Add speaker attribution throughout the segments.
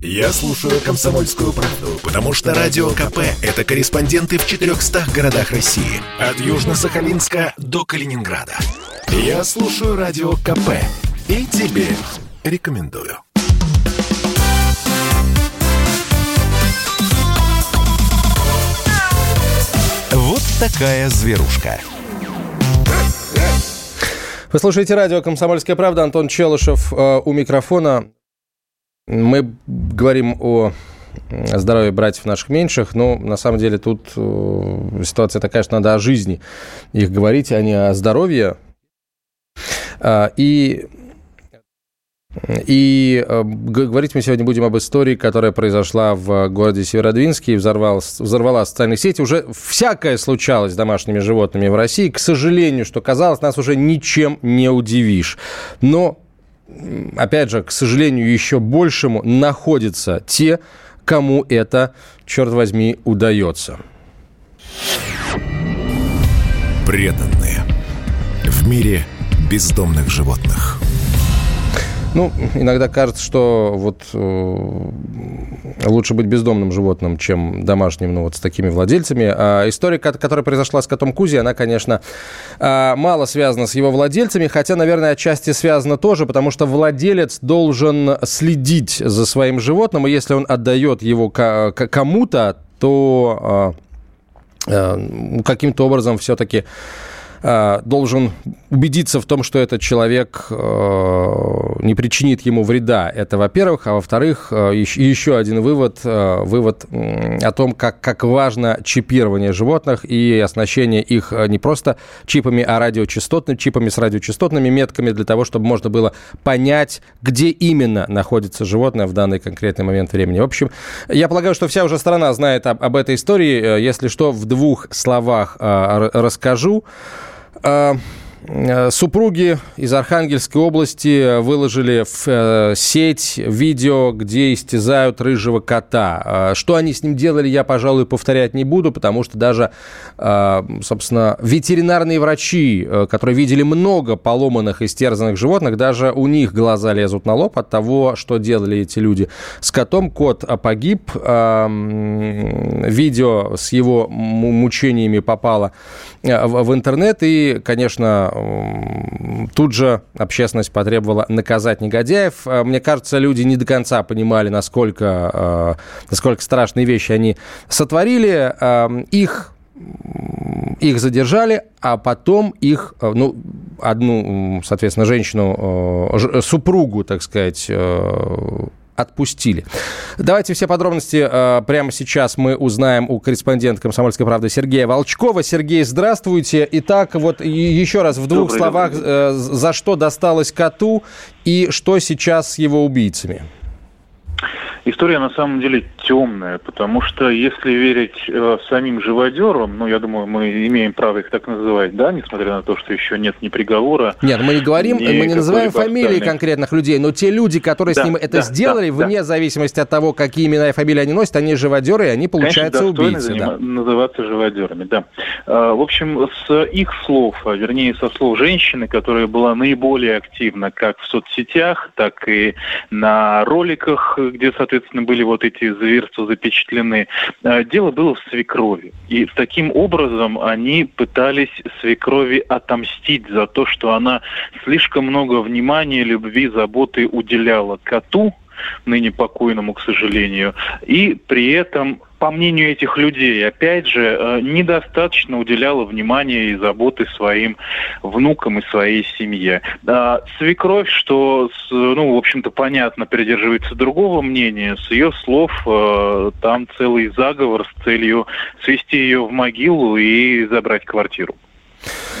Speaker 1: Я слушаю «Комсомольскую правду», потому что «Радио КП» — это корреспонденты в 400 городах России. От Южно-Сахалинска до Калининграда. Я слушаю «Радио КП» и тебе рекомендую. Вот такая зверушка.
Speaker 2: Вы слушаете радио «Комсомольская правда». Антон Челышев э, у микрофона. Мы говорим о здоровье братьев наших меньших, но на самом деле тут э, ситуация такая, что надо о жизни их говорить, а не о здоровье. А, и и э, говорить мы сегодня будем об истории, которая произошла в городе Северодвинске и взорвала, взорвала социальные сети. Уже всякое случалось с домашними животными в России. К сожалению, что казалось, нас уже ничем не удивишь. Но опять же, к сожалению, еще большему находятся те, кому это, черт возьми, удается.
Speaker 1: Преданные. В мире бездомных животных.
Speaker 2: Ну, иногда кажется, что вот э, лучше быть бездомным животным, чем домашним, ну, вот с такими владельцами. А история, которая произошла с котом Кузи, она, конечно, э, мало связана с его владельцами, хотя, наверное, отчасти связана тоже, потому что владелец должен следить за своим животным, и если он отдает его кому-то, то э, каким-то образом все-таки должен убедиться в том, что этот человек э, не причинит ему вреда. Это, во-первых. А во-вторых, э, еще один вывод, вывод о том, как, как важно чипирование животных и оснащение их не просто чипами, а радиочастотными, чипами с радиочастотными метками для того, чтобы можно было понять, где именно находится животное в данный конкретный момент времени. В общем, я полагаю, что вся уже страна знает об, об этой истории. Если что, в двух словах расскажу. Uh, Э, супруги из Архангельской области выложили в э, сеть видео, где истязают рыжего кота. Э, что они с ним делали, я, пожалуй, повторять не буду, потому что даже, собственно, ветеринарные врачи, которые видели много поломанных, истерзанных животных, даже у них глаза лезут на лоб от того, что делали эти люди с котом. Кот погиб. Видео с его мучениями попало в интернет, и, конечно, Тут же общественность потребовала наказать негодяев. Э, мне кажется, люди не до конца понимали, насколько, э, насколько страшные вещи они сотворили. Эм, их их задержали, а потом их, э, ну, одну, соответственно, женщину, супругу, так сказать, отпустили. Давайте все подробности э, прямо сейчас мы узнаем у корреспондента «Комсомольской правды» Сергея Волчкова. Сергей, здравствуйте. Итак, вот еще раз в двух Добрый словах, э, за что досталось коту и что сейчас с его убийцами?
Speaker 3: История на самом деле темная, потому что если верить э, самим живодерам, ну, я думаю, мы имеем право их так называть, да, несмотря на то, что еще нет ни приговора.
Speaker 2: Нет, мы не говорим, мы не называем фамилии конкретных людей, но те люди, которые да, с ним это да, сделали, да, вне да. зависимости от того, какие имена и фамилии они носят, они живодеры, и они, получаются, Конечно, убийцы.
Speaker 3: Да. называться живодерами, да. А, в общем, с их слов, а вернее, со слов женщины, которая была наиболее активна как в соцсетях, так и на роликах, где, соответственно, были вот эти эти зверства запечатлены. А, дело было в свекрови. И таким образом они пытались свекрови отомстить за то, что она слишком много внимания, любви, заботы уделяла коту, ныне покойному, к сожалению, и при этом по мнению этих людей, опять же, э, недостаточно уделяла внимания и заботы своим внукам и своей семье. А свекровь, что, ну, в общем-то, понятно, придерживается другого мнения, с ее слов э, там целый заговор с целью свести ее в могилу и забрать квартиру.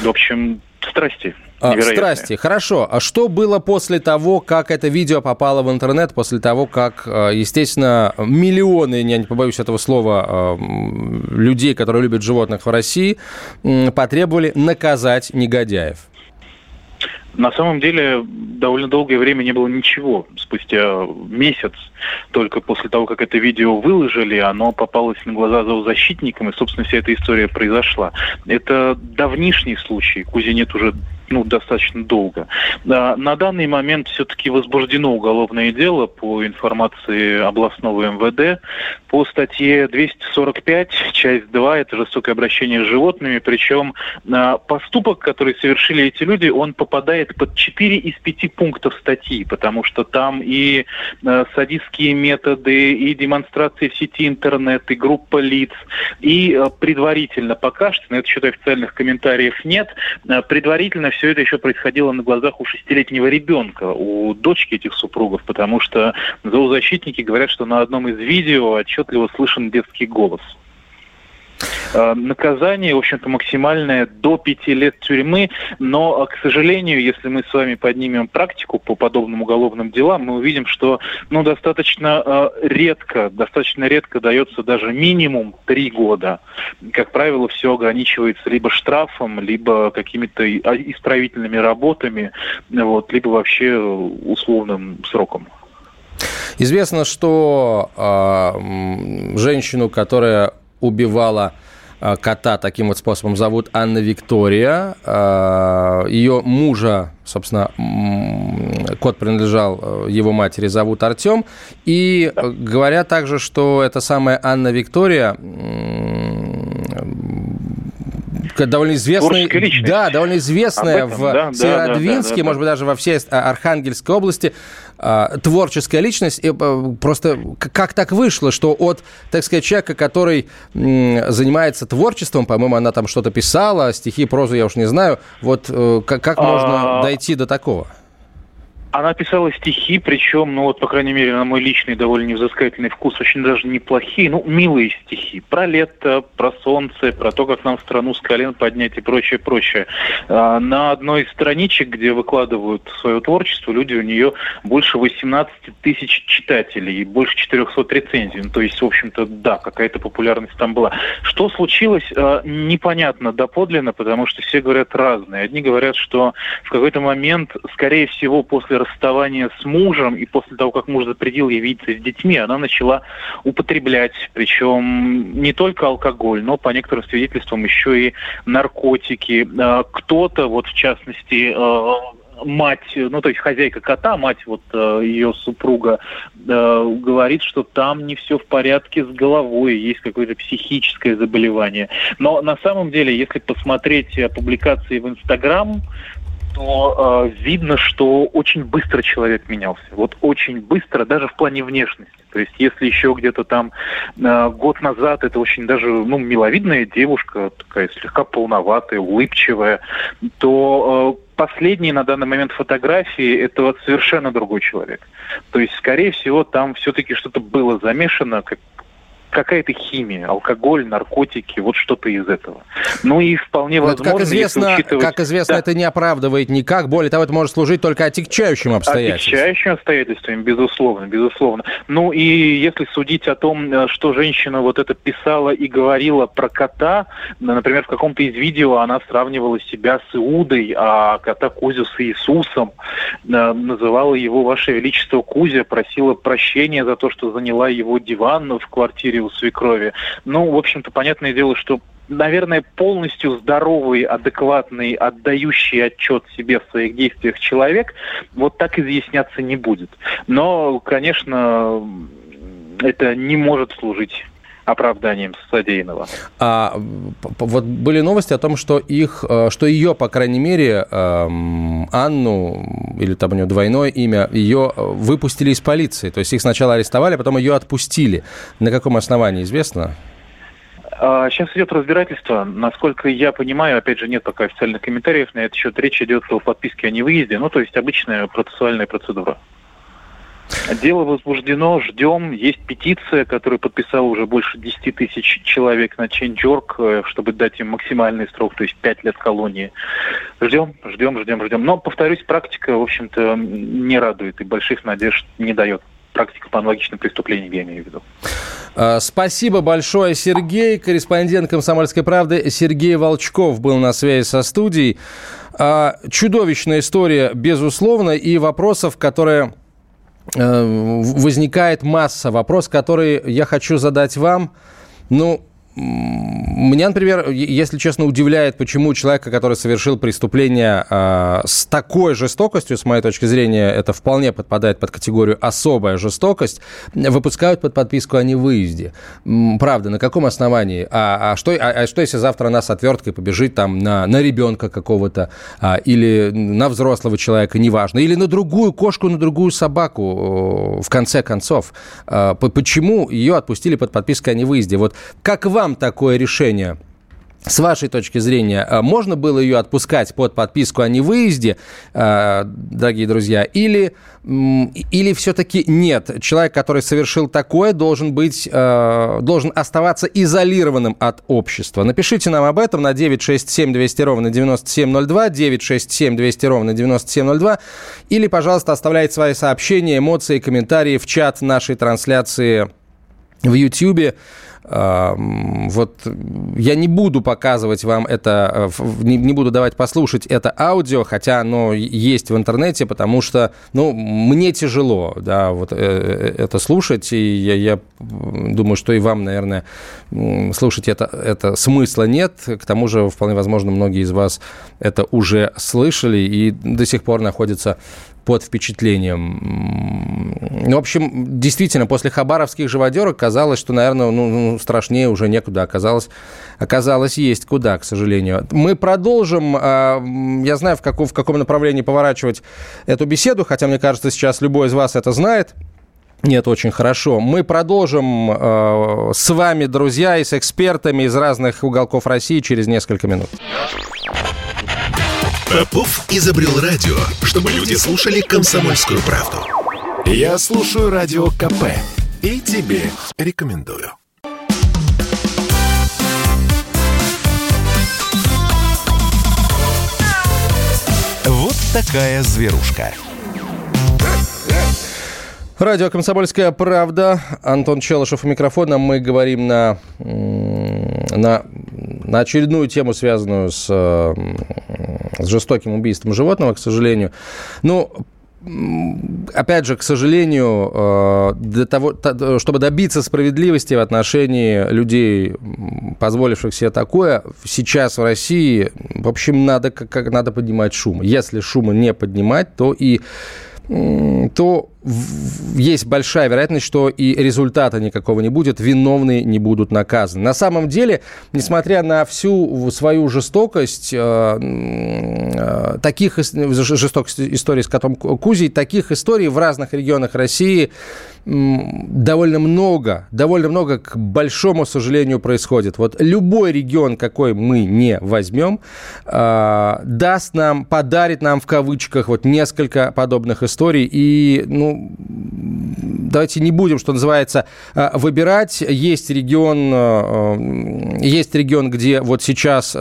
Speaker 3: В общем, страсти.
Speaker 2: А, страсти, хорошо. А что было после того, как это видео попало в интернет, после того, как, э, естественно, миллионы, я не побоюсь этого слова, э, людей, которые любят животных в России, потребовали наказать негодяев?
Speaker 3: На самом деле довольно долгое время не было ничего. Спустя месяц, только после того, как это видео выложили, оно попалось на глаза зоозащитникам, и, собственно, вся эта история произошла. Это давнишний случай. Кузи нет уже ну, достаточно долго. На данный момент все-таки возбуждено уголовное дело по информации областного МВД по статье 245, часть 2, это жестокое обращение с животными, причем поступок, который совершили эти люди, он попадает под 4 из 5 пунктов статьи, потому что там и садистские методы, и демонстрации в сети интернет, и группа лиц, и предварительно пока что, на это счет официальных комментариев нет, предварительно все это еще происходило на глазах у шестилетнего ребенка, у дочки этих супругов, потому что зоозащитники говорят, что на одном из видео отчетливо слышен детский голос. Э, наказание, в общем-то, максимальное до пяти лет тюрьмы, но, к сожалению, если мы с вами поднимем практику по подобным уголовным делам, мы увидим, что ну, достаточно э, редко, достаточно редко дается даже минимум три года. Как правило, все ограничивается либо штрафом, либо какими-то исправительными работами, вот, либо вообще условным сроком.
Speaker 2: Известно, что э, женщину, которая убивала Э, кота таким вот способом зовут Анна Виктория. Э, Ее мужа, собственно, кот принадлежал э, его матери, зовут Артем. И говорят также, что эта самая Анна Виктория довольно известная, да, довольно известная этом, в да, Северодвинске, да, да, может быть, даже во всей Архангельской области а, творческая личность. И, просто как так вышло, что от, так сказать, человека, который занимается творчеством, по-моему, она там что-то писала, стихи, прозу я уж не знаю, вот э, как, как можно а... дойти до такого?
Speaker 3: Она писала стихи, причем, ну вот, по крайней мере, на мой личный довольно невзыскательный вкус, очень даже неплохие, ну, милые стихи. Про лето, про солнце, про то, как нам страну с колен поднять и прочее, прочее. А на одной из страничек, где выкладывают свое творчество, люди у нее больше 18 тысяч читателей и больше 400 рецензий. Ну, то есть, в общем-то, да, какая-то популярность там была. Что случилось, а, непонятно доподлинно, потому что все говорят разные. Одни говорят, что в какой-то момент, скорее всего, после расставания с мужем и после того, как муж запретил ей видеться с детьми, она начала употреблять, причем не только алкоголь, но по некоторым свидетельствам еще и наркотики. А, кто-то, вот в частности, а, мать, ну то есть хозяйка кота, мать вот э, ее супруга э, говорит, что там не все в порядке с головой, есть какое-то психическое заболевание. Но на самом деле, если посмотреть публикации в Инстаграм, то э, видно, что очень быстро человек менялся. Вот очень быстро, даже в плане внешности. То есть, если еще где-то там э, год назад это очень даже ну, миловидная девушка, такая слегка полноватая, улыбчивая, то э, последние на данный момент фотографии это вот совершенно другой человек. То есть, скорее всего, там все-таки что-то было замешано, как какая-то химия, алкоголь, наркотики, вот что-то из этого. Ну и вполне возможно,
Speaker 2: как известно, учитывать... как известно да. это не оправдывает никак. Более того, это может служить только отягчающим обстоятельством.
Speaker 3: Отягчающим обстоятельством, безусловно, безусловно. Ну и если судить о том, э, что женщина вот это писала и говорила про кота, например, в каком-то из видео она сравнивала себя с Иудой, а кота Кузю с Иисусом, называла его Ваше Величество Кузя, просила прощения за то, что заняла его диван в квартире у свекрови. Ну, в общем-то, понятное дело, что наверное, полностью здоровый, адекватный, отдающий отчет себе в своих действиях человек вот так изъясняться не будет. Но, конечно, это не может служить оправданием содеянного.
Speaker 2: А вот были новости о том, что их, э, что ее, по крайней мере, эм, Анну, или там у нее двойное имя, ее э, выпустили из полиции. То есть их сначала арестовали, а потом ее отпустили. На каком основании, известно?
Speaker 3: Сейчас а, идет разбирательство. Насколько я понимаю, опять же, нет пока официальных комментариев на этот счет. Речь идет о подписке о невыезде, ну, то есть обычная процессуальная процедура. Дело возбуждено, ждем. Есть петиция, которую подписало уже больше 10 тысяч человек на Change.org, э, чтобы дать им максимальный срок, то есть 5 лет колонии. Ждем, ждем, ждем, ждем. Но, повторюсь, практика, в общем-то, не радует и больших надежд не дает. Практика по аналогичным преступлениям, я имею в виду.
Speaker 2: А, спасибо большое, Сергей. Корреспондент «Комсомольской правды» Сергей Волчков был на связи со студией. А, чудовищная история, безусловно, и вопросов, которые возникает масса. Вопрос, который я хочу задать вам. Ну, меня, например, если честно, удивляет, почему человека, который совершил преступление э, с такой жестокостью, с моей точки зрения, это вполне подпадает под категорию особая жестокость, выпускают под подписку о невыезде. Правда, на каком основании? А, а, что, а, а что, если завтра нас отверткой побежит там на, на ребенка какого-то а, или на взрослого человека, неважно, или на другую кошку, на другую собаку, в конце концов? А, почему ее отпустили под подписку о невыезде? Вот как вам такое решение? С вашей точки зрения, а, можно было ее отпускать под подписку о невыезде, а, дорогие друзья, или, или все-таки нет? Человек, который совершил такое, должен быть, а, должен оставаться изолированным от общества. Напишите нам об этом на 967 200 ровно 9702, 967 200 ровно 9702, или, пожалуйста, оставляйте свои сообщения, эмоции, комментарии в чат нашей трансляции в YouTube. Вот я не буду показывать вам это, э, не буду давать послушать это аудио, хотя оно есть в интернете, потому что, ну, мне тяжело, да, вот э, э, это слушать, и я, я думаю, что и вам, наверное, слушать это, это смысла нет. К тому же, вполне возможно, многие из вас это уже слышали и до сих пор находятся под впечатлением. В общем, действительно, после хабаровских живодерок казалось, что, наверное, ну, ну, страшнее уже некуда оказалось. Оказалось, есть куда, к сожалению. Мы продолжим. А, я знаю, в каком, в каком направлении поворачивать эту беседу, хотя, мне кажется, сейчас любой из вас это знает. Нет, очень хорошо. Мы продолжим э, с вами, друзья, и с экспертами из разных уголков России через несколько минут.
Speaker 1: Попов изобрел радио, чтобы люди слушали комсомольскую правду. Я слушаю радио КП и тебе рекомендую. Вот такая зверушка.
Speaker 2: Радио «Комсомольская правда». Антон Челышев у микрофона. Мы говорим на, на, на очередную тему, связанную с с жестоким убийством животного, к сожалению. Ну, опять же, к сожалению, э, для того, чтобы добиться справедливости в отношении людей, позволивших себе такое, сейчас в России, в общем, надо, как, надо поднимать шум. Если шума не поднимать, то и то есть большая вероятность, что и результата никакого не будет, виновные не будут наказаны. На самом деле, несмотря на всю свою жестокость, э, э, таких жестокость истории с котом Кузей, таких историй в разных регионах России довольно много, довольно много, к большому сожалению, происходит. Вот любой регион, какой мы не возьмем, э, даст нам, подарит нам в кавычках вот несколько подобных историй. И, ну, давайте не будем, что называется, э, выбирать. Есть регион, э, есть регион, где вот сейчас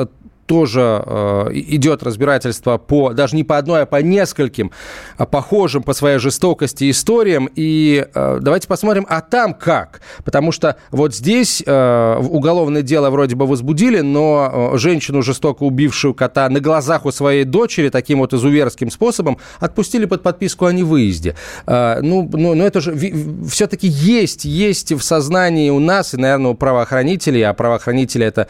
Speaker 2: тоже э, идет разбирательство по, даже не по одной, а по нескольким а похожим по своей жестокости историям. И э, давайте посмотрим, а там как? Потому что вот здесь э, уголовное дело вроде бы возбудили, но э, женщину, жестоко убившую кота на глазах у своей дочери таким вот изуверским способом отпустили под подписку о невыезде. Э, ну, ну, ну, это же все-таки есть, есть в сознании у нас и, наверное, у правоохранителей, а правоохранители это,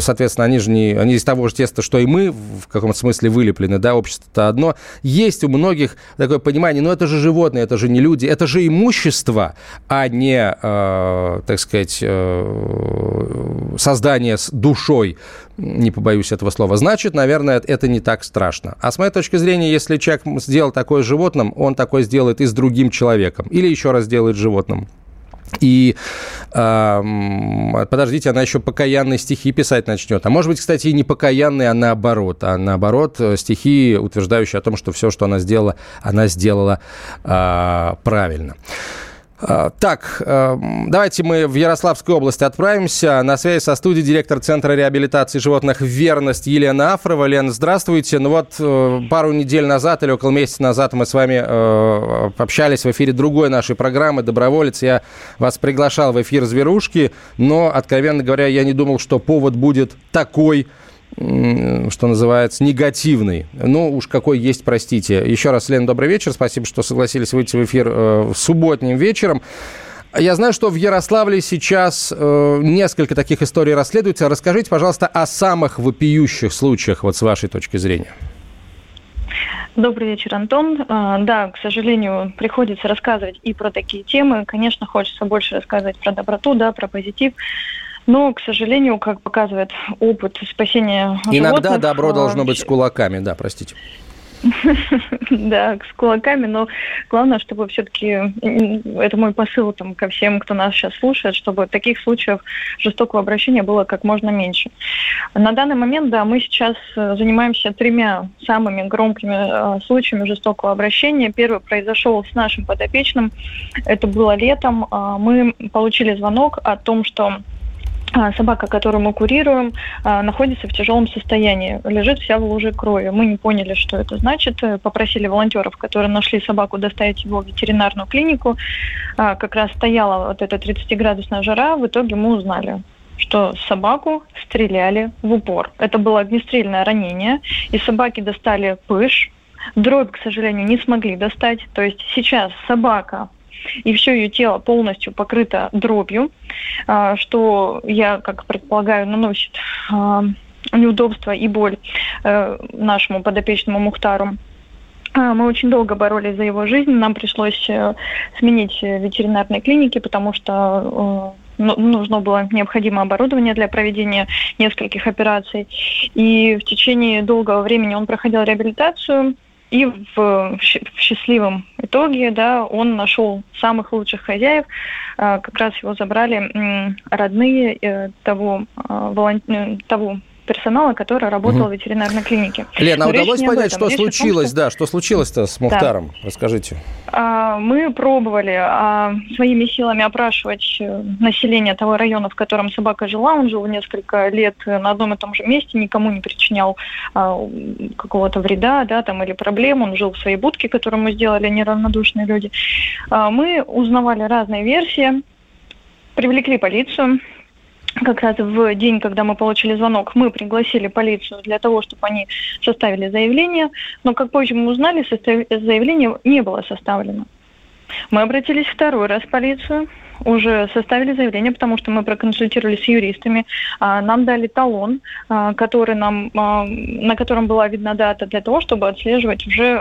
Speaker 2: соответственно, они же не, они из того же теста, что и мы в каком-то смысле вылеплены, да, общество-то одно. Есть у многих такое понимание, ну это же животные, это же не люди, это же имущество, а не, э, так сказать, э, создание с душой, не побоюсь этого слова. Значит, наверное, это не так страшно. А с моей точки зрения, если человек сделал такое с животным, он такое сделает и с другим человеком. Или еще раз сделает животным. И э, подождите, она еще покаянные стихи писать начнет. А может быть, кстати, и не покаянные, а наоборот. А наоборот, э, стихи, утверждающие о том, что все, что она сделала, она сделала э, правильно. А, так, эм, давайте мы в Ярославскую область отправимся. На связи со студией директор Центра реабилитации животных «Верность» Елена Афрова. Лена, здравствуйте. Ну вот э, пару недель назад или около месяца назад мы с вами э, общались в эфире другой нашей программы «Доброволец». Я вас приглашал в эфир «Зверушки», но, откровенно говоря, я не думал, что повод будет такой – что называется, негативный. Ну, уж какой есть, простите. Еще раз, Лена, добрый вечер. Спасибо, что согласились выйти в эфир э, субботним вечером. Я знаю, что в Ярославле сейчас э, несколько таких историй расследуется. Расскажите, пожалуйста, о самых вопиющих случаях, вот с вашей точки зрения.
Speaker 4: Добрый вечер, Антон. А, да, к сожалению, приходится рассказывать и про такие темы. Конечно, хочется больше рассказывать про доброту, да, про позитив. Но, к сожалению, как показывает опыт спасения
Speaker 2: Иногда
Speaker 4: животных,
Speaker 2: добро
Speaker 4: а,
Speaker 2: должно быть с кулаками, да, простите.
Speaker 4: Да, с кулаками, но главное, чтобы все-таки, это мой посыл там, ко всем, кто нас сейчас слушает, чтобы таких случаев жестокого обращения было как можно меньше. На данный момент, да, мы сейчас э, занимаемся тремя самыми громкими э, случаями жестокого обращения. Первый произошел с нашим подопечным, это было летом. А, мы получили звонок о том, что собака, которую мы курируем, а, находится в тяжелом состоянии, лежит вся в луже крови. Мы не поняли, что это значит. Попросили волонтеров, которые нашли собаку, доставить его в ветеринарную клинику. А, как раз стояла вот эта 30-градусная жара. В итоге мы узнали, что собаку стреляли в упор. Это было огнестрельное ранение. И собаки достали пыш. Дробь, к сожалению, не смогли достать. То есть сейчас собака и все ее тело полностью покрыто дробью, а, что я, как предполагаю, наносит а, неудобства и боль э, нашему подопечному Мухтару. А, мы очень долго боролись за его жизнь. Нам пришлось э, сменить ветеринарные клиники, потому что э, ну, нужно было необходимое оборудование для проведения нескольких операций. И в течение долгого времени он проходил реабилитацию. И в, в счастливом итоге, да, он нашел самых лучших хозяев. А, как раз его забрали родные э, того, а, э, того персонала, который работал угу. в ветеринарной клинике.
Speaker 2: Лена, а удалось понять, что речь случилось, том, что... да, что случилось-то с Мухтаром? Да. Расскажите.
Speaker 4: А, мы пробовали а, своими силами опрашивать э, население того района, в котором собака жила. Он жил несколько лет на одном и том же месте, никому не причинял а, какого-то вреда, да, там или проблем. Он жил в своей будке, которую мы сделали, неравнодушные люди. Мы узнавали разные версии, привлекли полицию, как раз в день, когда мы получили звонок, мы пригласили полицию для того, чтобы они составили заявление, но, как позже мы узнали, заявление не было составлено. Мы обратились второй раз в полицию, уже составили заявление, потому что мы проконсультировались с юристами, а, нам дали талон, а, который нам, а, на котором была видна дата для того, чтобы отслеживать уже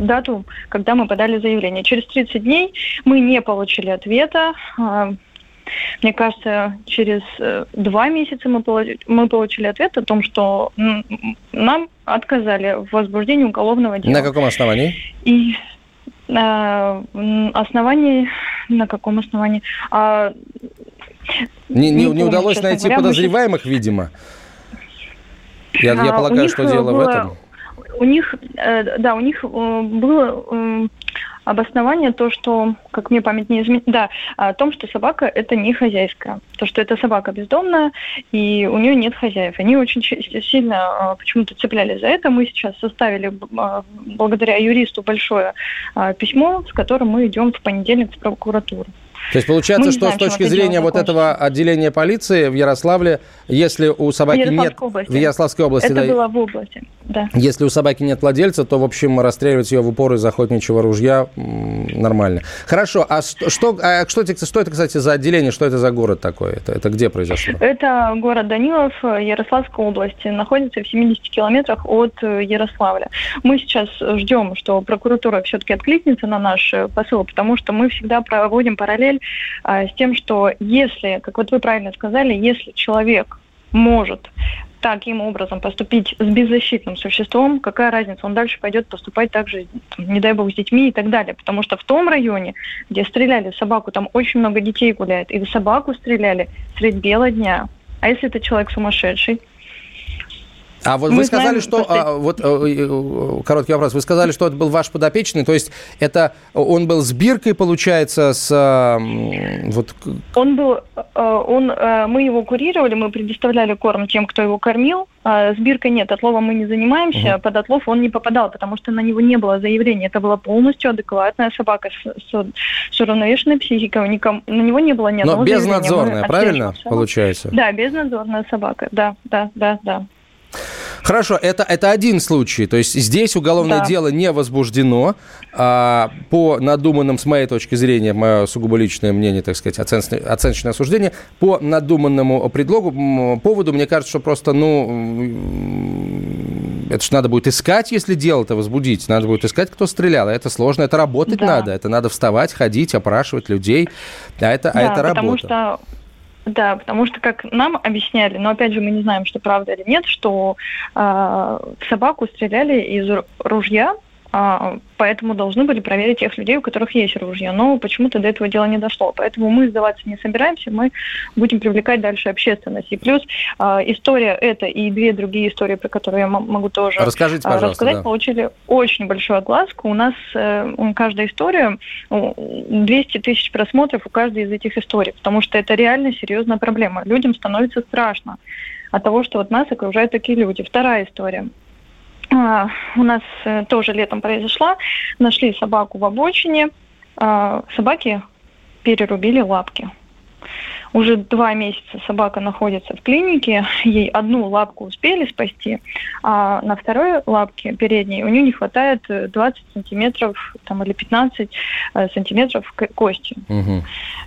Speaker 4: дату, когда мы подали заявление. Через 30 дней мы не получили ответа. Мне кажется, через э, два месяца мы, мы получили ответ о том, что нам отказали в возбуждении уголовного дела.
Speaker 2: На каком основании?
Speaker 4: И э, основании, на каком основании? А,
Speaker 2: не, не, не, удалось найти говоря, подозреваемых, сейчас... видимо. Я, а, я полагаю, что дело было... в этом.
Speaker 4: У них, э, да, у них было обоснование то, что, как мне память не изменит, да, о том, что собака это не хозяйская, то, что это собака бездомная, и у нее нет хозяев. Они очень сильно а, почему-то цеплялись за это. Мы сейчас составили а, благодаря юристу большое а, письмо, с которым мы идем в понедельник в прокуратуру.
Speaker 2: То есть получается, что знаем, с точки зрения вот этого отделения полиции в Ярославле, если у собаки нет... Области. В Ярославской области.
Speaker 4: Это да, было в области, да.
Speaker 2: Если у собаки нет владельца, то, в общем, расстреливать ее в упор из охотничьего ружья нормально. Хорошо, а что, а что, это, что это, кстати, за отделение, что это за город такой? Это, это где произошло?
Speaker 4: Это город Данилов, Ярославской области. Находится в 70 километрах от Ярославля. Мы сейчас ждем, что прокуратура все-таки откликнется на наш посыл, потому что мы всегда проводим параллель цель а, с тем, что если, как вот вы правильно сказали, если человек может таким образом поступить с беззащитным существом, какая разница, он дальше пойдет поступать также, не дай бог, с детьми и так далее. Потому что в том районе, где стреляли собаку, там очень много детей гуляет, и собаку стреляли средь бела дня. А если это человек сумасшедший,
Speaker 2: а вот Мы вы сказали, знаем, что... А, вот э, э, короткий вопрос. Вы сказали, что это был ваш подопечный, то есть это он был с биркой, получается, с... Вот...
Speaker 4: Он был... Э, он, мы его курировали, мы предоставляли корм тем, кто его кормил. А с биркой нет, отловом мы не занимаемся. Угу. Под отлов он не попадал, потому что на него не было заявления. Это была полностью адекватная собака с, с, с уравновешенной психикой. Никому, на него не было ни одного
Speaker 2: Но безнадзорная, правильно, получается?
Speaker 4: Да, безнадзорная собака, да, да, да, да.
Speaker 2: Хорошо, это, это один случай. То есть здесь уголовное да. дело не возбуждено. А, по надуманным, с моей точки зрения, мое сугубо личное мнение, так сказать, оценочное, оценочное осуждение, по надуманному предлогу, поводу, мне кажется, что просто, ну, это же надо будет искать, если дело-то возбудить. Надо будет искать, кто стрелял. Это сложно, это работать да. надо. Это надо вставать, ходить, опрашивать людей. А это, а да, а это
Speaker 4: работа.
Speaker 2: Потому
Speaker 4: что да, потому что, как нам объясняли, но опять же мы не знаем, что правда или нет, что э, собаку стреляли из ружья, поэтому должны были проверить тех людей, у которых есть ружье. Но почему-то до этого дела не дошло. Поэтому мы сдаваться не собираемся, мы будем привлекать дальше общественность. И плюс а, история эта и две другие истории, про которые я могу тоже
Speaker 2: Расскажите, пожалуйста,
Speaker 4: рассказать,
Speaker 2: да.
Speaker 4: получили очень большую огласку. У нас э, каждая история, 200 тысяч просмотров у каждой из этих историй, потому что это реально серьезная проблема. Людям становится страшно от того, что вот нас окружают такие люди. Вторая история – а, у нас э, тоже летом произошла. Нашли собаку в обочине. А, собаки перерубили лапки. Уже два месяца собака находится в клинике, ей одну лапку успели спасти, а на второй лапке передней у нее не хватает 20 сантиметров там, или 15 э, сантиметров кости. Угу.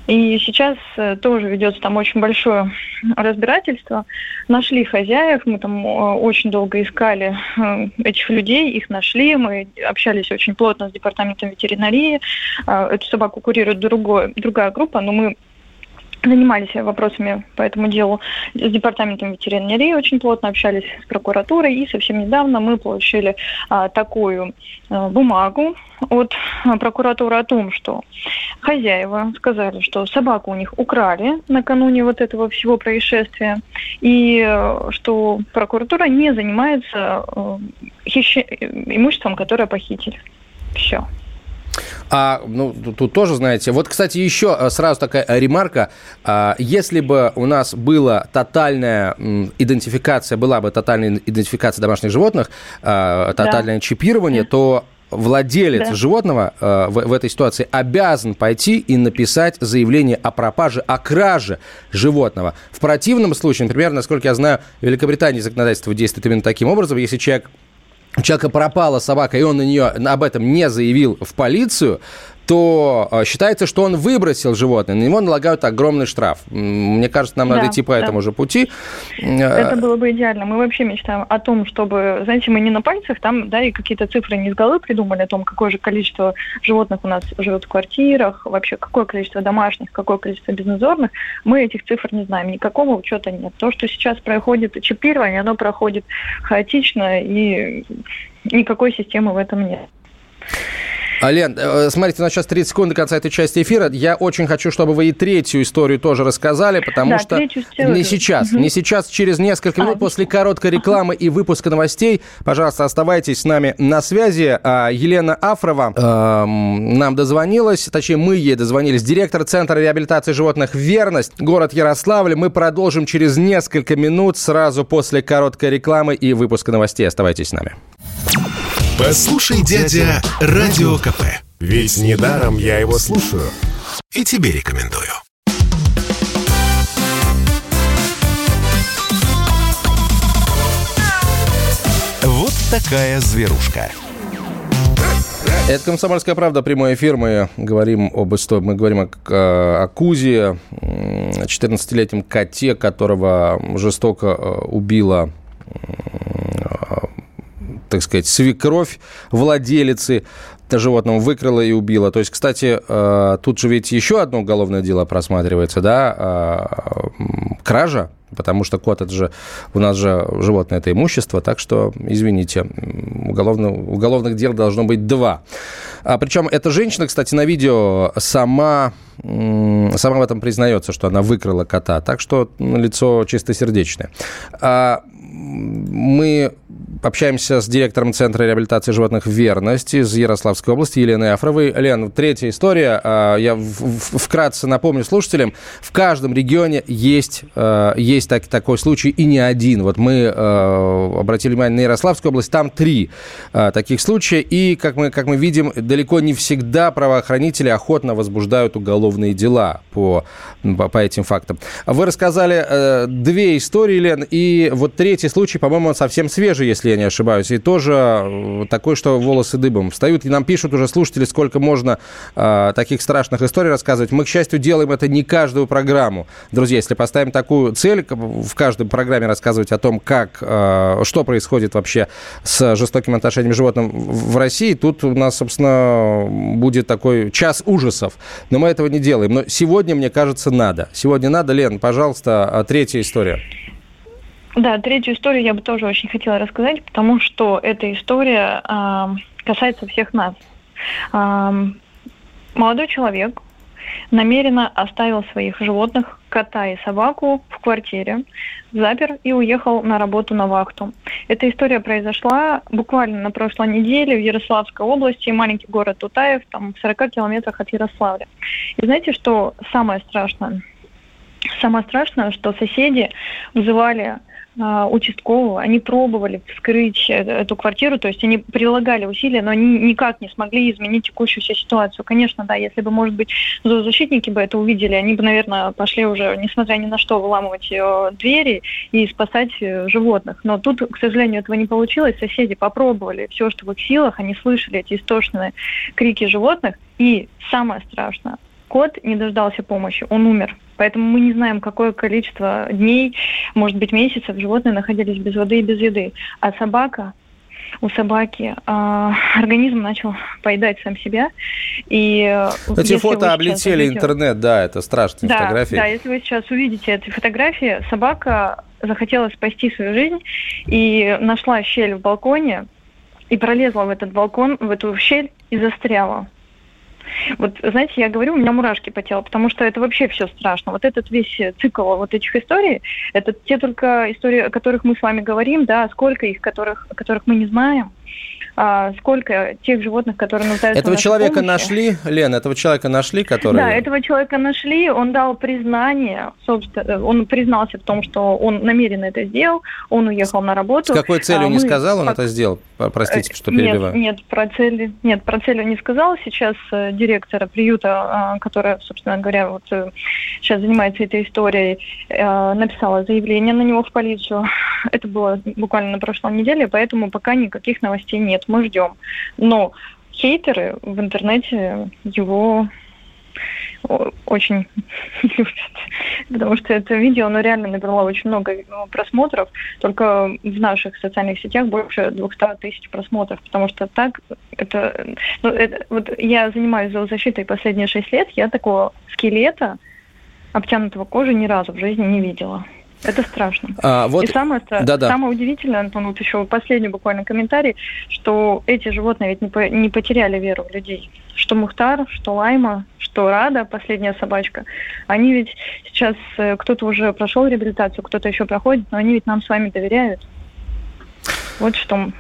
Speaker 4: И сейчас э, тоже ведется там очень большое разбирательство. Нашли хозяев, мы там э, очень долго искали этих людей, их нашли, мы общались очень плотно с департаментом ветеринарии. Эту собаку курирует другой, другая группа, но мы занимались вопросами по этому делу с департаментом ветеринарии, очень плотно общались с прокуратурой, и совсем недавно мы получили а, такую а, бумагу от а, прокуратуры о том, что хозяева сказали, что собаку у них украли накануне вот этого всего происшествия, и а, что прокуратура не занимается а, хищ... имуществом, которое похитили. Все.
Speaker 2: А, ну, тут тоже, знаете, вот, кстати, еще э, сразу такая ремарка. А, если бы у нас была тотальная идентификация, была бы тотальная идентификация домашних животных, а, тотальное да. чипирование, то владелец да. животного э, в, в этой ситуации обязан пойти и написать заявление о пропаже, о краже животного. В противном случае, например, насколько я знаю, в Великобритании законодательство действует именно таким образом, если человек у человека пропала собака, и он на нее об этом не заявил в полицию, то э, считается, что он выбросил животное, на него налагают огромный штраф. Мне кажется, нам да, надо идти по да. этому же пути.
Speaker 4: Это было бы идеально. Мы вообще мечтаем о том, чтобы, знаете, мы не на пальцах там, да, и какие-то цифры не с головы придумали о том, какое же количество животных у нас живет в квартирах, вообще какое количество домашних, какое количество безнадзорных. Мы этих цифр не знаем, никакого учета нет. То, что сейчас проходит чипирование, оно проходит хаотично, и никакой системы в этом нет.
Speaker 2: Лен, э, смотрите, у нас сейчас 30 секунд до конца этой части эфира. Я очень хочу, чтобы вы и третью историю тоже рассказали, потому да, что не сейчас, угу. не сейчас, через несколько минут а, после короткой рекламы и выпуска новостей. Пожалуйста, оставайтесь с нами на связи. А, Елена Афрова э, нам дозвонилась, точнее, мы ей дозвонились. Директор Центра реабилитации животных «Верность», город Ярославль. Мы продолжим через несколько минут сразу после короткой рекламы и выпуска новостей. Оставайтесь с нами.
Speaker 1: Послушай, дядя, Радио КП. Ведь недаром я его слушаю. И тебе рекомендую. Вот такая зверушка.
Speaker 2: Это «Комсомольская правда», прямой эфир. Мы говорим об истории, мы говорим о, о Кузе, 14-летнем коте, которого жестоко э, убила так сказать, свекровь владелицы животного выкрала и убила. То есть, кстати, э, тут же ведь еще одно уголовное дело просматривается, да, э, кража, потому что кот это же у нас же животное это имущество, так что извините, уголовно, уголовных дел должно быть два. А причем эта женщина, кстати, на видео сама сама в этом признается, что она выкрала кота, так что лицо чистосердечное. А мы общаемся с директором Центра реабилитации животных «Верность» из Ярославской области Еленой Афровой. Лен, третья история. А, я вкратце напомню слушателям. В каждом регионе есть, а, есть так, такой случай и не один. Вот мы а, обратили внимание на Ярославскую область, там три таких случая. И, как мы, как мы видим, далеко не всегда правоохранители охотно возбуждают уголовные дела по, по, этим фактам. Вы рассказали э, две истории, Лен, и вот третий случай, по-моему, он совсем свежий, если я не ошибаюсь, и тоже э, такой, что волосы дыбом встают. И нам пишут уже слушатели, сколько можно э, таких страшных историй рассказывать. Мы, к счастью, делаем это не каждую программу. Друзья, если поставим такую цель, в каждой программе рассказывать о том, как, э, что происходит вообще с жестоким отношением к животным в России, тут у нас, собственно, будет такой час ужасов. Но мы этого не делаем. Но сегодня, мне кажется, надо. Сегодня надо. Лен, пожалуйста, третья история.
Speaker 4: Да, третью историю я бы тоже очень хотела рассказать, потому что эта история э, касается всех нас. Э, молодой человек намеренно оставил своих животных, кота и собаку, в квартире, запер и уехал на работу на вахту. Эта история произошла буквально на прошлой неделе в Ярославской области, маленький город Тутаев, там в 40 километрах от Ярославля. И знаете, что самое страшное? Самое страшное, что соседи вызывали участкового, они пробовали вскрыть э, эту квартиру, то есть они прилагали усилия, но они никак не смогли изменить текущую ситуацию. Конечно, да, если бы, может быть, зоозащитники бы это увидели, они бы, наверное, пошли уже, несмотря ни на что, выламывать э, двери и спасать э, животных. Но тут, к сожалению, этого не получилось. Соседи попробовали все, что в их силах, они слышали эти истошные крики животных. И самое страшное, кот не дождался помощи, он умер. Поэтому мы не знаем, какое количество дней, может быть, месяцев животные находились без воды и без еды. А собака у собаки э, организм начал поедать сам себя. И
Speaker 2: э, Эти фото облетели увидите... интернет, да, это страшные
Speaker 4: да,
Speaker 2: фотографии.
Speaker 4: Да, если вы сейчас увидите эти фотографии, собака захотела спасти свою жизнь и нашла щель в балконе и пролезла в этот балкон, в эту щель и застряла. Вот, знаете, я говорю, у меня мурашки по телу, потому что это вообще все страшно. Вот этот весь цикл вот этих историй, это те только истории, о которых мы с вами говорим, да, сколько их, которых, которых мы не знаем сколько тех животных, которые нуждаются
Speaker 2: Этого человека
Speaker 4: помощи.
Speaker 2: нашли, Лен, этого человека нашли, который...
Speaker 4: Да, этого человека нашли, он дал признание, собственно, он признался в том, что он намеренно это сделал, он уехал на работу.
Speaker 2: С какой целью а, не сказал, он это сделал? Простите, что перебиваю.
Speaker 4: Нет, нет, про цели, нет, про цель он не сказал. Сейчас э, директора приюта, а, которая, собственно говоря, вот э, сейчас занимается этой историей, э, написала заявление на него в полицию. Это было буквально на прошлой неделе, поэтому пока никаких новостей нет мы ждем. Но хейтеры в интернете его очень любят, потому что это видео, оно реально набрало очень много просмотров, только в наших социальных сетях больше 200 тысяч просмотров, потому что так это, ну, это вот я занимаюсь зоозащитой последние 6 лет, я такого скелета, обтянутого кожей ни разу в жизни не видела. Это страшно. А, вот... И самое, да -да. самое удивительное, Антон, вот еще последний буквально комментарий, что эти животные ведь не, по, не потеряли веру в людей. Что Мухтар, что Лайма, что Рада, последняя собачка, они ведь сейчас, э, кто-то уже прошел реабилитацию, кто-то еще проходит, но они ведь нам с вами доверяют. Вот что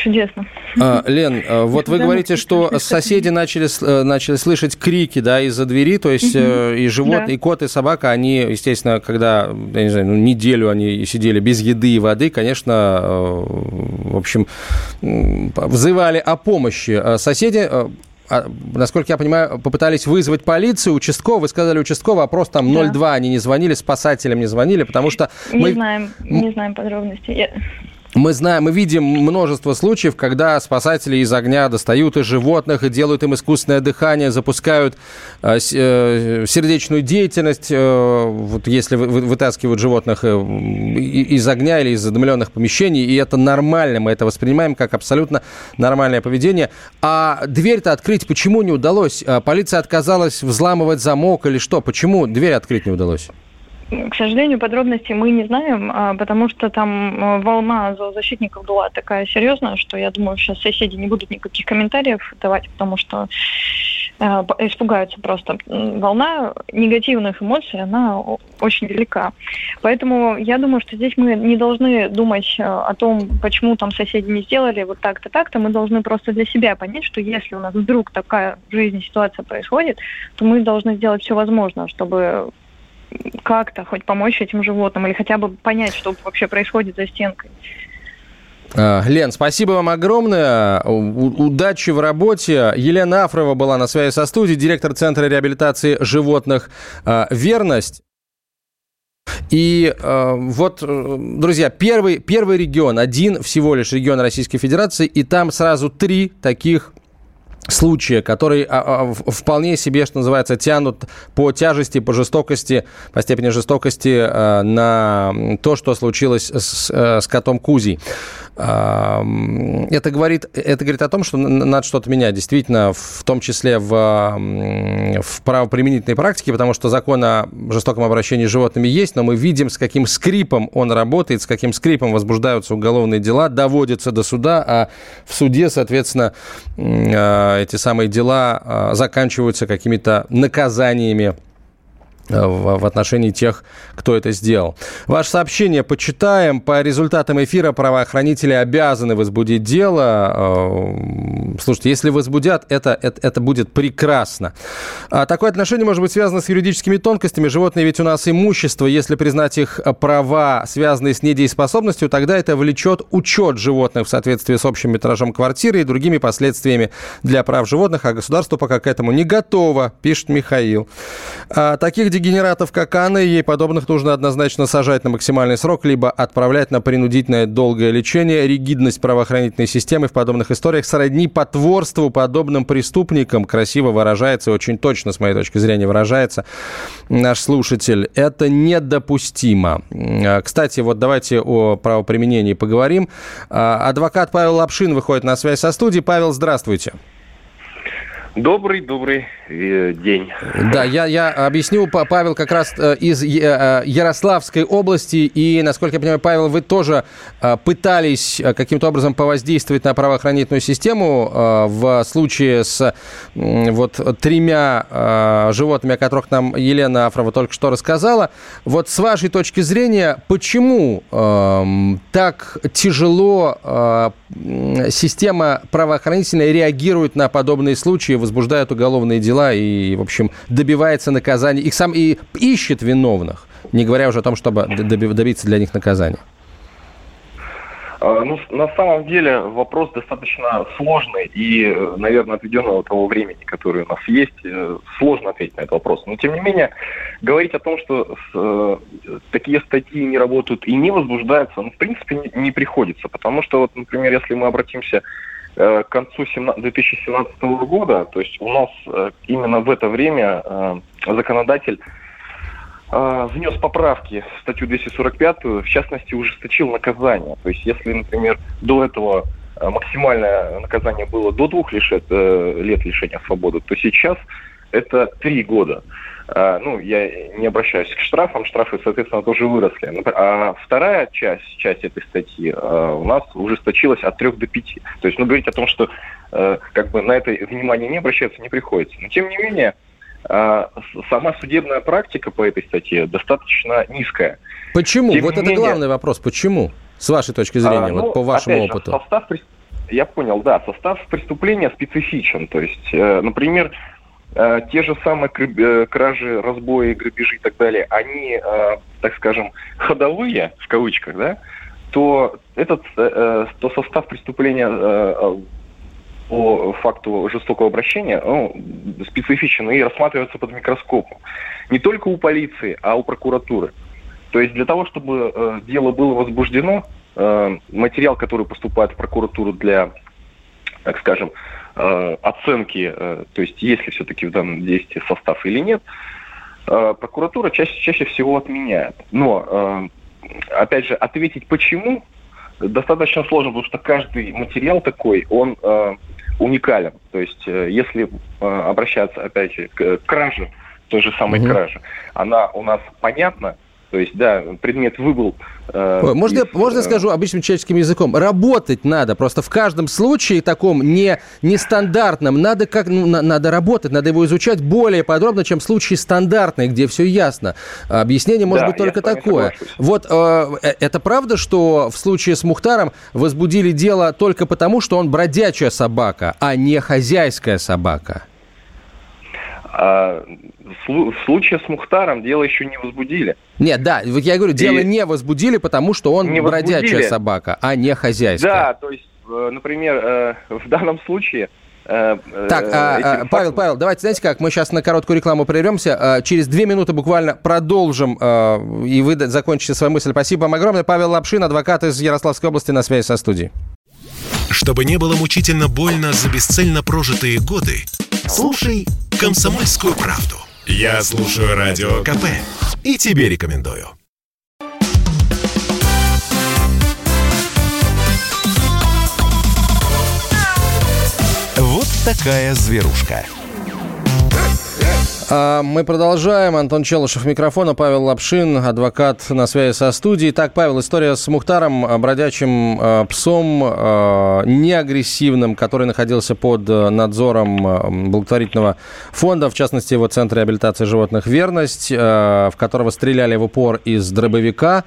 Speaker 4: чудесно.
Speaker 2: А, Лен, а, вот вы говорите, что соседи начали, э, начали слышать крики да, из-за двери, то есть угу. и живот, да. и кот, и собака, они, естественно, когда, я не знаю, ну, неделю они сидели без еды и воды, конечно, э, в общем, взывали о помощи. Соседи насколько я понимаю, попытались вызвать полицию, участковый, вы сказали участковый, опрос там 02, да. они не звонили, спасателям не звонили, потому что...
Speaker 4: Не мы... знаем, не знаем подробностей.
Speaker 2: Мы знаем, мы видим множество случаев, когда спасатели из огня достают из животных и делают им искусственное дыхание, запускают э, э сердечную деятельность, э, вот если вы, вытаскивают животных э, из огня или из задымленных помещений, и это нормально, мы это воспринимаем как абсолютно нормальное поведение. А дверь-то открыть почему не удалось? А полиция отказалась взламывать замок или что? Почему дверь открыть не удалось?
Speaker 4: К сожалению, подробностей мы не знаем, а, потому что там э, волна зоозащитников была такая серьезная, что я думаю, сейчас соседи не будут никаких комментариев давать, потому что Э, испугаются просто. Волна негативных эмоций, она очень велика. Поэтому я думаю, что здесь мы не должны думать э, о том, почему там соседи не сделали вот так-то, так-то. Мы должны просто для себя понять, что если у нас вдруг такая в жизни ситуация происходит, то мы должны сделать все возможное, чтобы как-то хоть помочь этим животным или хотя бы понять, что вообще происходит за стенкой.
Speaker 2: А, Лен, спасибо вам огромное. Удачи в работе. Елена Афрова была на связи со студией, директор Центра реабилитации животных а, «Верность». И э, вот, друзья, первый, первый регион, один всего лишь регион Российской Федерации, и там сразу три таких случая, который а, а, вполне себе, что называется, тянут по тяжести, по жестокости, по степени жестокости а, на то, что случилось с, с котом Кузей. Это говорит, это говорит о том, что надо что-то менять, действительно, в том числе в, в правоприменительной практике, потому что закон о жестоком обращении с животными есть, но мы видим, с каким скрипом он работает, с каким скрипом возбуждаются уголовные дела, доводятся до суда, а в суде, соответственно, эти самые дела заканчиваются какими-то наказаниями в, в отношении тех, кто это сделал. Ваше сообщение почитаем. По результатам эфира правоохранители обязаны возбудить дело. Э, слушайте, если возбудят, это, это, это будет прекрасно. А такое отношение может быть связано с юридическими тонкостями. Животные ведь у нас имущество. Если признать их права, связанные с недееспособностью, тогда это влечет учет животных в соответствии с общим метражом квартиры и другими последствиями для прав животных, а государство пока к этому не готово, пишет Михаил. А таких дегенератов, как и ей подобных нужно однозначно сажать на максимальный срок, либо отправлять на принудительное долгое лечение. Ригидность правоохранительной системы в подобных историях сродни потворству подобным преступникам. Красиво выражается, очень точно, с моей точки зрения, выражается наш слушатель. Это недопустимо. А, кстати, вот давайте о правоприменении поговорим. А, адвокат Павел Лапшин выходит на связь со студией. Павел, здравствуйте.
Speaker 5: Добрый, добрый э, день.
Speaker 2: Да, я, я объясню, Павел как раз э, из э, Ярославской области, и, насколько я понимаю, Павел, вы тоже пытались каким-то образом повоздействовать на правоохранительную систему в случае с вот тремя животными, о которых нам Елена Афрова только что рассказала. Вот с вашей точки зрения, почему эм, так тяжело система правоохранительная реагирует на подобные случаи, возбуждает уголовные дела и, в общем, добивается наказания, их сам и ищет виновных, не говоря уже о том, чтобы добиться для них наказания?
Speaker 5: А, ну, на самом деле вопрос достаточно сложный и, наверное, отведенного того времени, которое у нас есть, э, сложно ответить на этот вопрос. Но, тем не менее, говорить о том, что э, такие статьи не работают и не возбуждаются, ну, в принципе, не, не приходится. Потому что, вот, например, если мы обратимся к концу 2017 года, то есть у нас э, именно в это время э, законодатель внес поправки в статью 245, в частности, ужесточил наказание. То есть, если, например, до этого максимальное наказание было до двух лет лишения свободы, то сейчас это три года. А, ну, я не обращаюсь к штрафам, штрафы, соответственно, тоже выросли. А вторая часть, часть этой статьи а, у нас ужесточилась от трех до пяти. То есть, ну, говорить о том, что э, как бы на это внимание не обращается, не приходится. Но, тем не менее, а, сама судебная практика по этой статье достаточно низкая.
Speaker 2: Почему? Тем вот это менее, главный вопрос. Почему? С вашей точки зрения, а, ну, вот по вашему
Speaker 5: опять
Speaker 2: опыту.
Speaker 5: Же, состав, я понял, да, состав преступления специфичен. То есть, э, например, Э, те же самые э, кражи, разбои, грабежи и так далее, они, э, так скажем, ходовые, в кавычках, да, то этот, то состав преступления по факту жестокого обращения ну, специфичен и рассматривается под микроскопом. Не только у полиции, а у прокуратуры. То есть для того, чтобы дело было возбуждено, материал, который поступает в прокуратуру для, так скажем, оценки, э, то есть есть ли все-таки в данном действии состав или нет, э, прокуратура чаще, чаще всего отменяет. Но, опять же, ответить почему достаточно сложно, потому что каждый материал такой, он уникален. То есть, если обращаться, опять же, к краже, той же самой mm-hmm. краже, она у нас понятна, То есть, да, предмет выбыл.
Speaker 2: Э, можно, из, можно я э, скажу обычным человеческим языком? Работать надо. Просто в каждом случае таком не, нестандартном надо, как, ну, на, надо работать, надо его изучать более подробно, чем в случае стандартный, где все ясно. Объяснение может да, быть только такое. Вот э, э, это правда, что в случае с Мухтаром возбудили дело только потому, что он бродячая собака, а не хозяйская собака?
Speaker 5: А, в случае с Мухтаром дело еще не возбудили.
Speaker 2: Нет, да, вот я говорю, дело и... не возбудили, потому что он не бродячая возбудили. собака, а не хозяйская.
Speaker 5: Да, то есть, э, например, э, в данном случае
Speaker 2: э, так, а, Павел, Павел, давайте, знаете как, мы сейчас на короткую рекламу прервемся. Через две минуты буквально продолжим, и вы закончите свою мысль. Спасибо вам огромное. Павел Лапшин, адвокат из Ярославской области, на связи со студией.
Speaker 1: Чтобы не было мучительно больно за бесцельно прожитые годы, слушай «Комсомольскую правду». Я слушаю Радио КП и тебе рекомендую. Вот такая зверушка.
Speaker 2: А, мы продолжаем. Антон Челышев микрофона, Павел Лапшин, адвокат на связи со студией. Так, Павел, история с Мухтаром, а, бродячим а, псом, неагрессивным, который находился под надзором благотворительного фонда, в частности, его Центр реабилитации животных «Верность», в которого стреляли в упор из дробовика.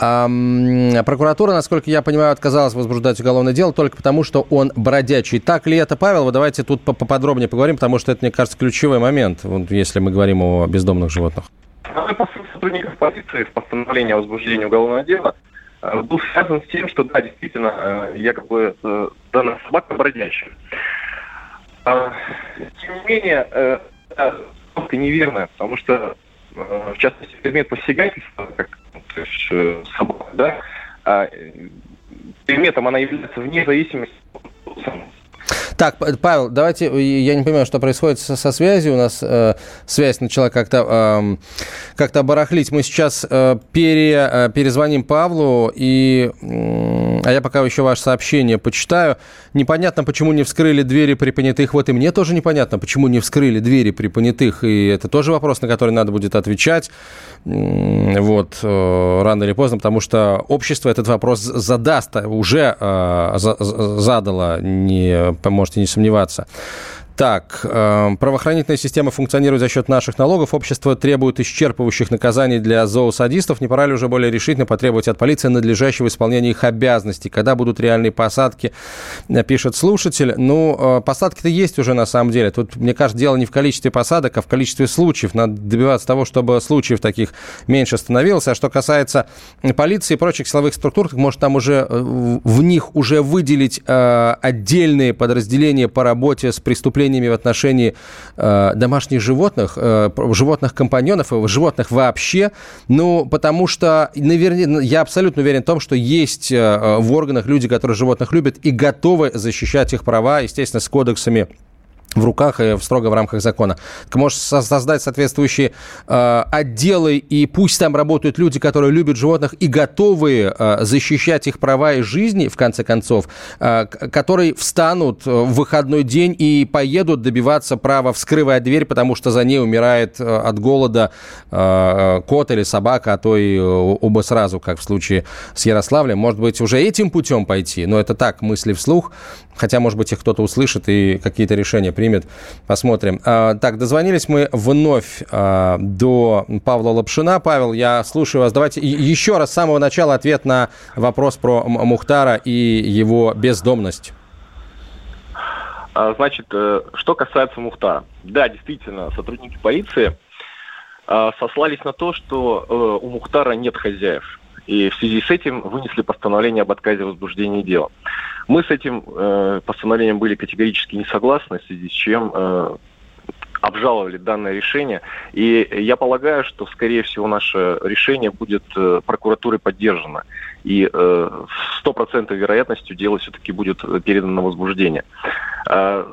Speaker 2: Прокуратура, насколько я понимаю, отказалась возбуждать уголовное дело только потому, что он бродячий. Так ли это, Павел? Вы давайте тут поподробнее поговорим, потому что это, мне кажется, ключевой момент, если мы говорим о бездомных животных.
Speaker 5: Сотрудников полиции в постановлении о возбуждении уголовного дела э, был связан с тем, что, да, действительно, э, якобы э, данная собака бродячая. А, тем не менее, это неверно, потому что, в частности, предмет посягательства, как то есть э, собака, да, а предметом она является вне зависимости
Speaker 2: так, Павел, давайте, я не понимаю, что происходит со, со связью. У нас э, связь начала как-то э, как-то барахлить. Мы сейчас э, пере, э, перезвоним Павлу, и, э, а я пока еще ваше сообщение почитаю. Непонятно, почему не вскрыли двери при понятых. Вот и мне тоже непонятно, почему не вскрыли двери при понятых. И это тоже вопрос, на который надо будет отвечать. Вот, э, рано или поздно, потому что общество этот вопрос задаст, уже э, задало, не, можете не сомневаться. Так, э, правоохранительная система функционирует за счет наших налогов. Общество требует исчерпывающих наказаний для зоосадистов. Не пора ли уже более решительно потребовать от полиции надлежащего исполнения их обязанностей? Когда будут реальные посадки, э, пишет слушатель. Ну, э, посадки-то есть уже на самом деле. Тут, мне кажется, дело не в количестве посадок, а в количестве случаев. Надо добиваться того, чтобы случаев таких меньше становилось. А что касается полиции и прочих силовых структур, может, там уже э, в них уже выделить отдельные подразделения по работе с преступлениями требованиями в отношении э, домашних животных, э, животных-компаньонов, животных вообще. Ну, потому что, наверное, я абсолютно уверен в том, что есть э, в органах люди, которые животных любят и готовы защищать их права, естественно, с кодексами в руках и строго в рамках закона. Ты можешь создать соответствующие э, отделы, и пусть там работают люди, которые любят животных и готовы э, защищать их права и жизни, в конце концов, э, которые встанут в выходной день и поедут добиваться права, вскрывая дверь, потому что за ней умирает э, от голода э, кот или собака, а то и э, оба сразу, как в случае с Ярославлем. Может быть, уже этим путем пойти, но это так, мысли вслух. Хотя, может быть, их кто-то услышит и какие-то решения примет. Посмотрим. А, так, дозвонились мы вновь а, до Павла Лапшина. Павел, я слушаю вас. Давайте еще раз с самого начала ответ на вопрос про Мухтара и его бездомность.
Speaker 5: А, значит, э, что касается Мухтара. Да, действительно, сотрудники полиции сослались на то, что э, у Мухтара нет хозяев. И в связи с этим вынесли постановление об отказе возбуждения дела. Мы с этим э, постановлением были категорически не согласны, в связи с чем э, обжаловали данное решение. И я полагаю, что, скорее всего, наше решение будет э, прокуратурой поддержано. И э, с стопроцентной вероятностью дело все-таки будет передано на возбуждение. Э,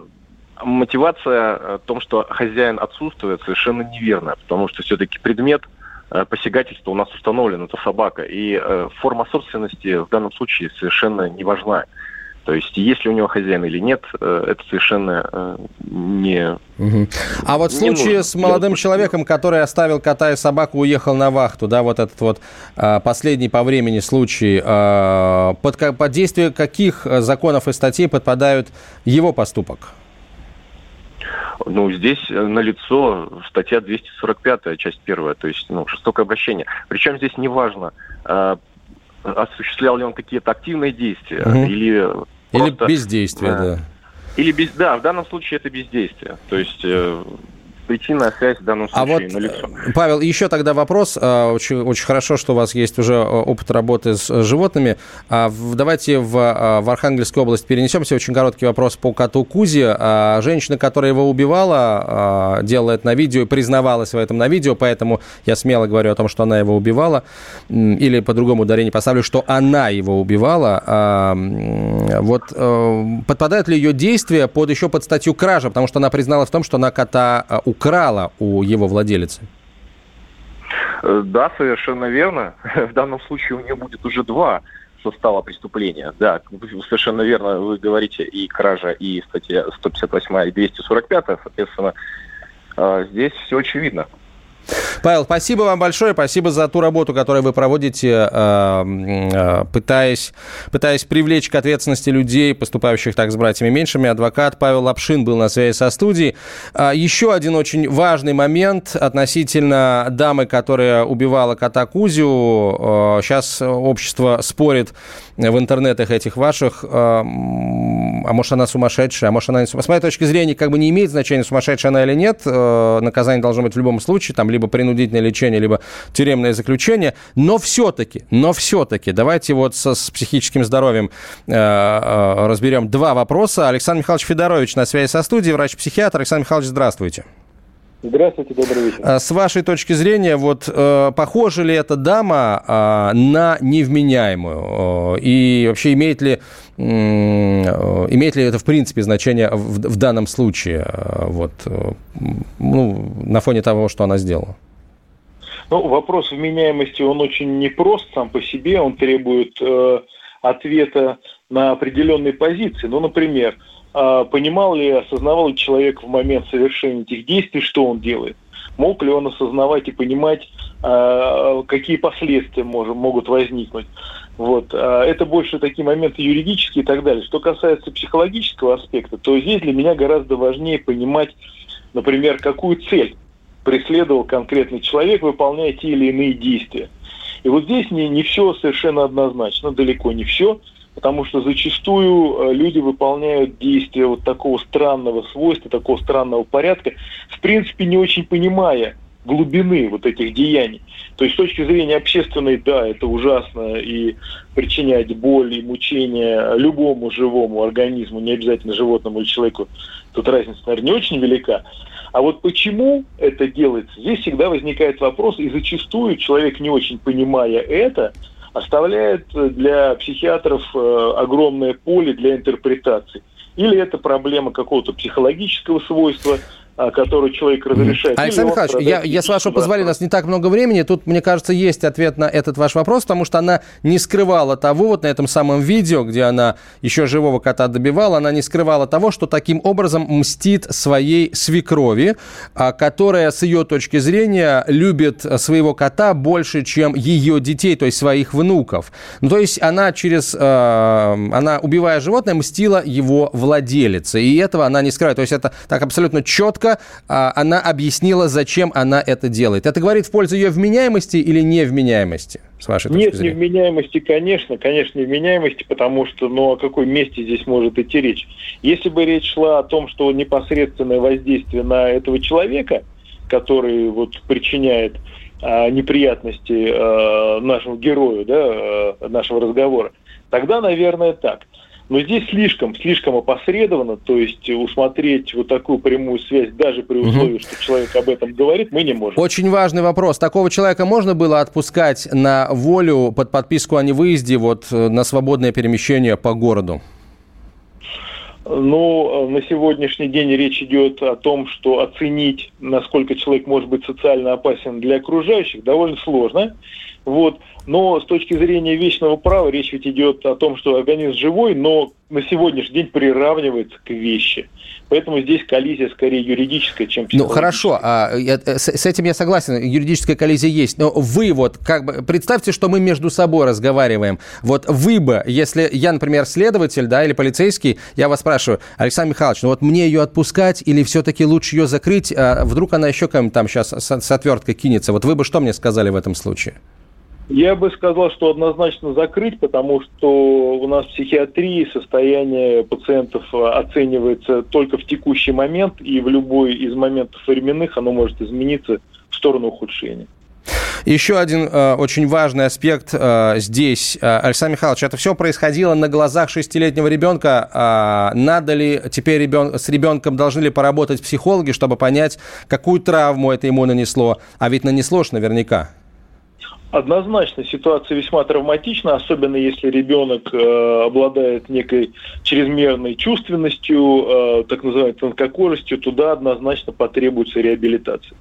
Speaker 5: мотивация о том, что хозяин отсутствует, совершенно неверная, потому что все-таки предмет Э, посягательства у нас установлен, это собака. И э, форма собственности в данном случае совершенно не важна. То есть, есть ли у него хозяин или нет, э, это совершенно не...
Speaker 2: Угу. А вот в случае с молодым человеком, который оставил кота и собаку, уехал на вахту, да, вот этот вот последний по времени случай, под, под действие каких законов и статей подпадают его поступок?
Speaker 5: Ну, здесь налицо статья 245, часть первая, то есть, ну, жестокое обращение. Причем здесь неважно, осуществлял ли он какие-то активные действия угу. или
Speaker 2: или Просто, бездействие, да. да.
Speaker 5: Или без, да, в данном случае это бездействие. То есть э, причинная связь в данном случае а вот, налицо.
Speaker 2: Э, Павел, еще тогда вопрос. А, очень, очень хорошо, что у вас есть уже э, опыт работы с э, животными. А, давайте в, в Архангельскую область перенесемся. Очень короткий вопрос по коту Кузи. А, женщина, которая его убивала, делает на видео и признавалась в этом на видео, поэтому я смело говорю о том, что она его убивала. Или по-другому ударение поставлю, что она его убивала. Вот подпадают ли ее действия под еще под статью кража, потому что она призналась в том, что она кота украла украла у его владелицы.
Speaker 5: Э, да, совершенно верно. В данном случае у нее будет уже два состава преступления. Да, совершенно верно, вы говорите и кража, и статья 158 и 245, соответственно, э, здесь все очевидно.
Speaker 2: Павел, спасибо вам большое, спасибо за ту работу, которую вы проводите, э, э, пытаясь, пытаясь привлечь к ответственности людей, поступающих так с братьями меньшими. Адвокат Павел Лапшин был на связи со студией. А, еще один очень важный момент относительно дамы, которая убивала кота Кузю. Сейчас общество спорит в интернетах этих ваших, а может, она сумасшедшая, а может, она не сумасшедшая. С моей точки зрения, как бы не имеет значения, сумасшедшая она или нет. Наказание должно быть в любом случае, там, либо принудительное лечение, либо тюремное заключение. Но все-таки, но все-таки, давайте вот со, с психическим здоровьем э, э, разберем два вопроса. Александр Михайлович Федорович на связи со студией, врач-психиатр. Александр Михайлович, здравствуйте.
Speaker 6: Здравствуйте, добрый вечер.
Speaker 2: Э, с вашей точки зрения, вот э, похожа ли эта дама э, на невменяемую? Э, и вообще имеет ли, э, имеет ли это в принципе значение в, в данном случае, э, вот, э, ну, на фоне того, что она сделала?
Speaker 6: Ну, вопрос вменяемости, он очень непрост сам по себе, он требует э, ответа на определенные позиции. Ну, например, э, а, понимал ли, осознавал ли человек в момент совершения этих действий, что он делает. Мог ли он осознавать и понимать, а, какие последствия могут возникнуть. Вот. А, это больше такие моменты юридические и так далее. Что касается психологического аспекта, то здесь для меня гораздо важнее понимать, например, какую цель преследовал конкретный человек, выполняя те или иные действия. И вот здесь не, не все совершенно однозначно, далеко не все – потому что зачастую э, люди выполняют действия вот такого странного свойства, такого странного порядка, в принципе, не очень понимая глубины вот этих деяний. То есть с точки зрения общественной, да, это ужасно, и причинять боль и мучения любому живому организму, не обязательно животному или человеку, тут разница, наверное, не очень велика. А вот почему это делается, здесь всегда возникает вопрос, и зачастую человек, не очень понимая это, оставляет для психиатров э, огромное поле для интерпретаций. Или это проблема какого-то психологического свойства, который человек разрешает.
Speaker 2: Александр Михайлович, я, я с вашего позволения, у нас не так много времени. Тут, мне кажется, есть ответ на этот ваш вопрос, потому что она не скрывала того, вот на этом самом видео, где она еще живого кота добивала, она не скрывала того, что таким образом мстит своей свекрови, а, которая, с ее точки зрения, любит своего кота больше, чем ее детей, то есть своих внуков. Ну, то есть она через, э, она, убивая животное, мстила его владелице. И этого она не скрывает. То есть это так абсолютно четко четко а, она объяснила, зачем она это делает. Это говорит в пользу ее вменяемости или невменяемости,
Speaker 6: с вашей точки Нет, зрения? Нет, невменяемости, конечно, конечно, невменяемости, потому что, ну, о какой месте здесь может идти речь? Если бы речь шла о том, что непосредственное воздействие на этого человека, который вот причиняет а, неприятности а, нашему герою, да, а, нашего разговора, тогда, наверное, так. Но здесь слишком, слишком опосредованно, то есть усмотреть вот такую прямую связь даже при условии, угу. что человек об этом говорит, мы не можем.
Speaker 2: Очень важный вопрос. Такого человека можно было отпускать на волю под подписку о невыезде вот, э, на свободное перемещение по городу?
Speaker 6: Ну, на сегодняшний день речь идет о том, что оценить, насколько человек может быть социально опасен для окружающих, довольно сложно. Вот. Но с точки зрения вечного права речь ведь идет о том, что организм живой, но на сегодняшний день приравнивается к вещи. Поэтому здесь коллизия скорее юридическая, чем
Speaker 2: Ну хорошо, а, я, э, с, с этим я согласен, юридическая коллизия есть. Но вы вот как бы представьте, что мы между собой разговариваем. Вот вы бы, если я, например, следователь, да, или полицейский, я вас спрашиваю, Александр Михайлович, ну вот мне ее отпускать или все-таки лучше ее закрыть? А вдруг она еще кому-то там сейчас с, с отверткой кинется? Вот вы бы что мне сказали в этом случае?
Speaker 6: Я бы сказал, что однозначно закрыть, потому что у нас в психиатрии состояние пациентов оценивается только в текущий момент, и в любой из моментов временных оно может измениться в сторону ухудшения.
Speaker 2: Еще один э, очень важный аспект э, здесь. Э, Александр Михайлович, это все происходило на глазах шестилетнего ребенка. Э, надо ли теперь ребен... с ребенком должны ли поработать психологи, чтобы понять, какую травму это ему нанесло? А ведь нанесло ж наверняка.
Speaker 6: Однозначно ситуация весьма травматична, особенно если ребенок э, обладает некой чрезмерной чувственностью, э, так называемой тонкокожестью, туда однозначно потребуется реабилитация.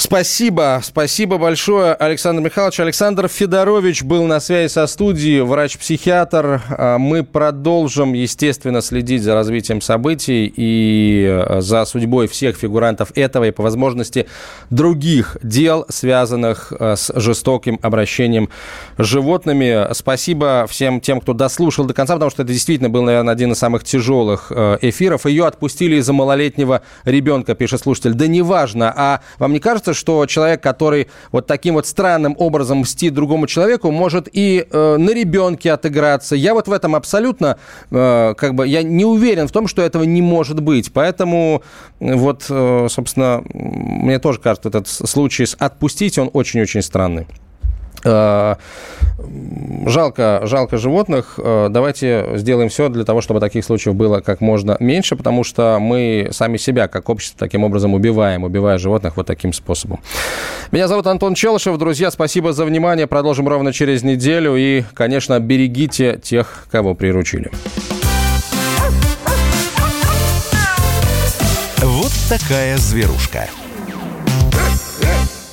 Speaker 2: Спасибо, спасибо большое, Александр Михайлович. Александр Федорович был на связи со студией, врач-психиатр. А, мы продолжим, естественно, следить за развитием событий и а, за судьбой всех фигурантов этого и, по возможности, других дел, связанных а, с жестоким обращением с животными. Спасибо всем тем, кто дослушал до конца, потому что это действительно был, наверное, один из самых тяжелых эфиров. Ее отпустили из-за малолетнего ребенка, пишет слушатель. Да неважно, а вам не кажется, что человек, который вот таким вот странным образом мстит другому человеку, может и э, на ребенке отыграться. Я вот в этом абсолютно, э, как бы, я не уверен в том, что этого не может быть. Поэтому вот, э, собственно, мне тоже кажется, этот случай с «отпустить», он очень-очень странный. Э, жалко, жалко животных. Э, давайте сделаем все для того, чтобы таких случаев было как можно меньше, потому что мы сами себя, как общество, таким образом убиваем, убивая животных вот таким способом. Меня зовут Антон Челышев. Друзья, спасибо за внимание. Продолжим ровно через неделю. И, конечно, берегите тех, кого приручили.
Speaker 1: Вот такая зверушка.